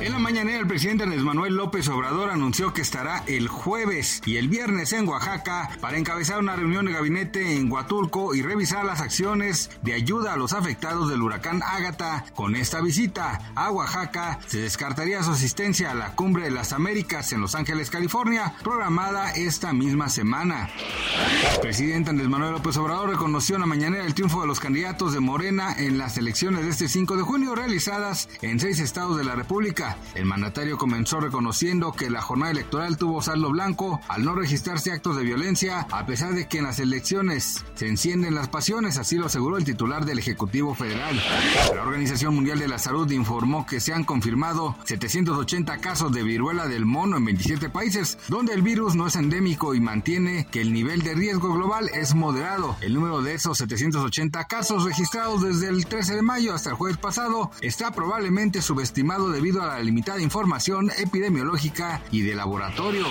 En la mañanera, el presidente Andrés Manuel López Obrador anunció que estará el jueves y el viernes en Oaxaca para encabezar una reunión de gabinete en Huatulco y revisar las acciones de ayuda a los afectados del huracán Ágata. Con esta visita a Oaxaca, se descartaría su asistencia a la Cumbre de las Américas en Los Ángeles, California, programada esta misma semana. El presidente Andrés Manuel López Obrador reconoció en la mañanera el triunfo de los candidatos de Morena en las elecciones de este 5 de junio realizadas en seis estados de la República. El mandatario comenzó reconociendo que la jornada electoral tuvo saldo blanco al no registrarse actos de violencia, a pesar de que en las elecciones se encienden las pasiones, así lo aseguró el titular del Ejecutivo Federal. La Organización Mundial de la Salud informó que se han confirmado 780 casos de viruela del mono en 27 países, donde el virus no es endémico y mantiene que el nivel de riesgo global es moderado. El número de esos 780 casos registrados desde el 13 de mayo hasta el jueves pasado está probablemente subestimado debido a la limitada información epidemiológica y de laboratorio.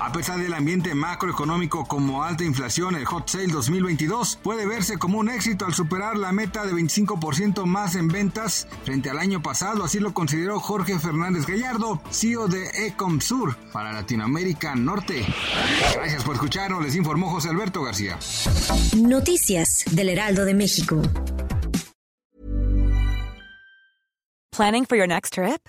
A pesar del ambiente macroeconómico como alta inflación, el Hot Sale 2022 puede verse como un éxito al superar la meta de 25% más en ventas frente al año pasado, así lo consideró Jorge Fernández Gallardo, CEO de Ecomsur para Latinoamérica Norte. Gracias por escucharnos, les informó José Alberto García. Noticias del Heraldo de México. Planning for your next trip?